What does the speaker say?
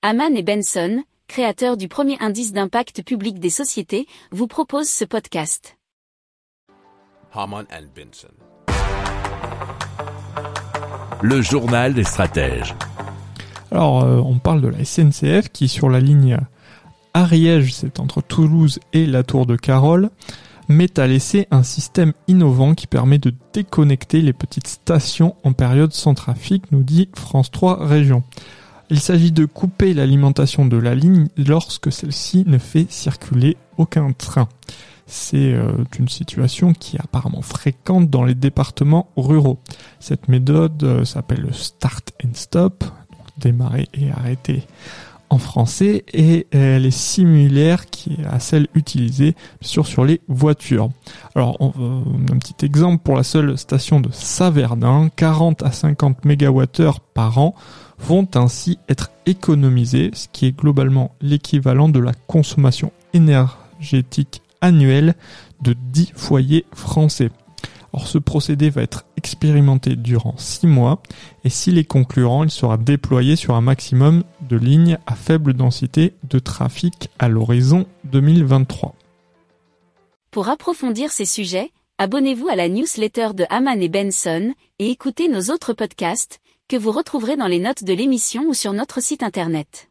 Haman et Benson, créateurs du premier indice d'impact public des sociétés, vous proposent ce podcast. Haman and Benson. Le journal des stratèges. Alors, euh, on parle de la SNCF qui, sur la ligne Ariège, c'est entre Toulouse et la Tour de Carole, met à l'essai un système innovant qui permet de déconnecter les petites stations en période sans trafic, nous dit France 3 Région. Il s'agit de couper l'alimentation de la ligne lorsque celle-ci ne fait circuler aucun train. C'est euh, une situation qui est apparemment fréquente dans les départements ruraux. Cette méthode euh, s'appelle le start and stop, démarrer et arrêter en français, et elle est similaire à celle utilisée sur sur les voitures. Alors euh, un petit exemple pour la seule station de Saverdin, 40 à 50 MWh par an vont ainsi être économisés, ce qui est globalement l'équivalent de la consommation énergétique annuelle de 10 foyers français. Or, ce procédé va être expérimenté durant 6 mois et s'il est concluant, il sera déployé sur un maximum de lignes à faible densité de trafic à l'horizon 2023. Pour approfondir ces sujets, abonnez-vous à la newsletter de Haman et Benson et écoutez nos autres podcasts que vous retrouverez dans les notes de l'émission ou sur notre site internet.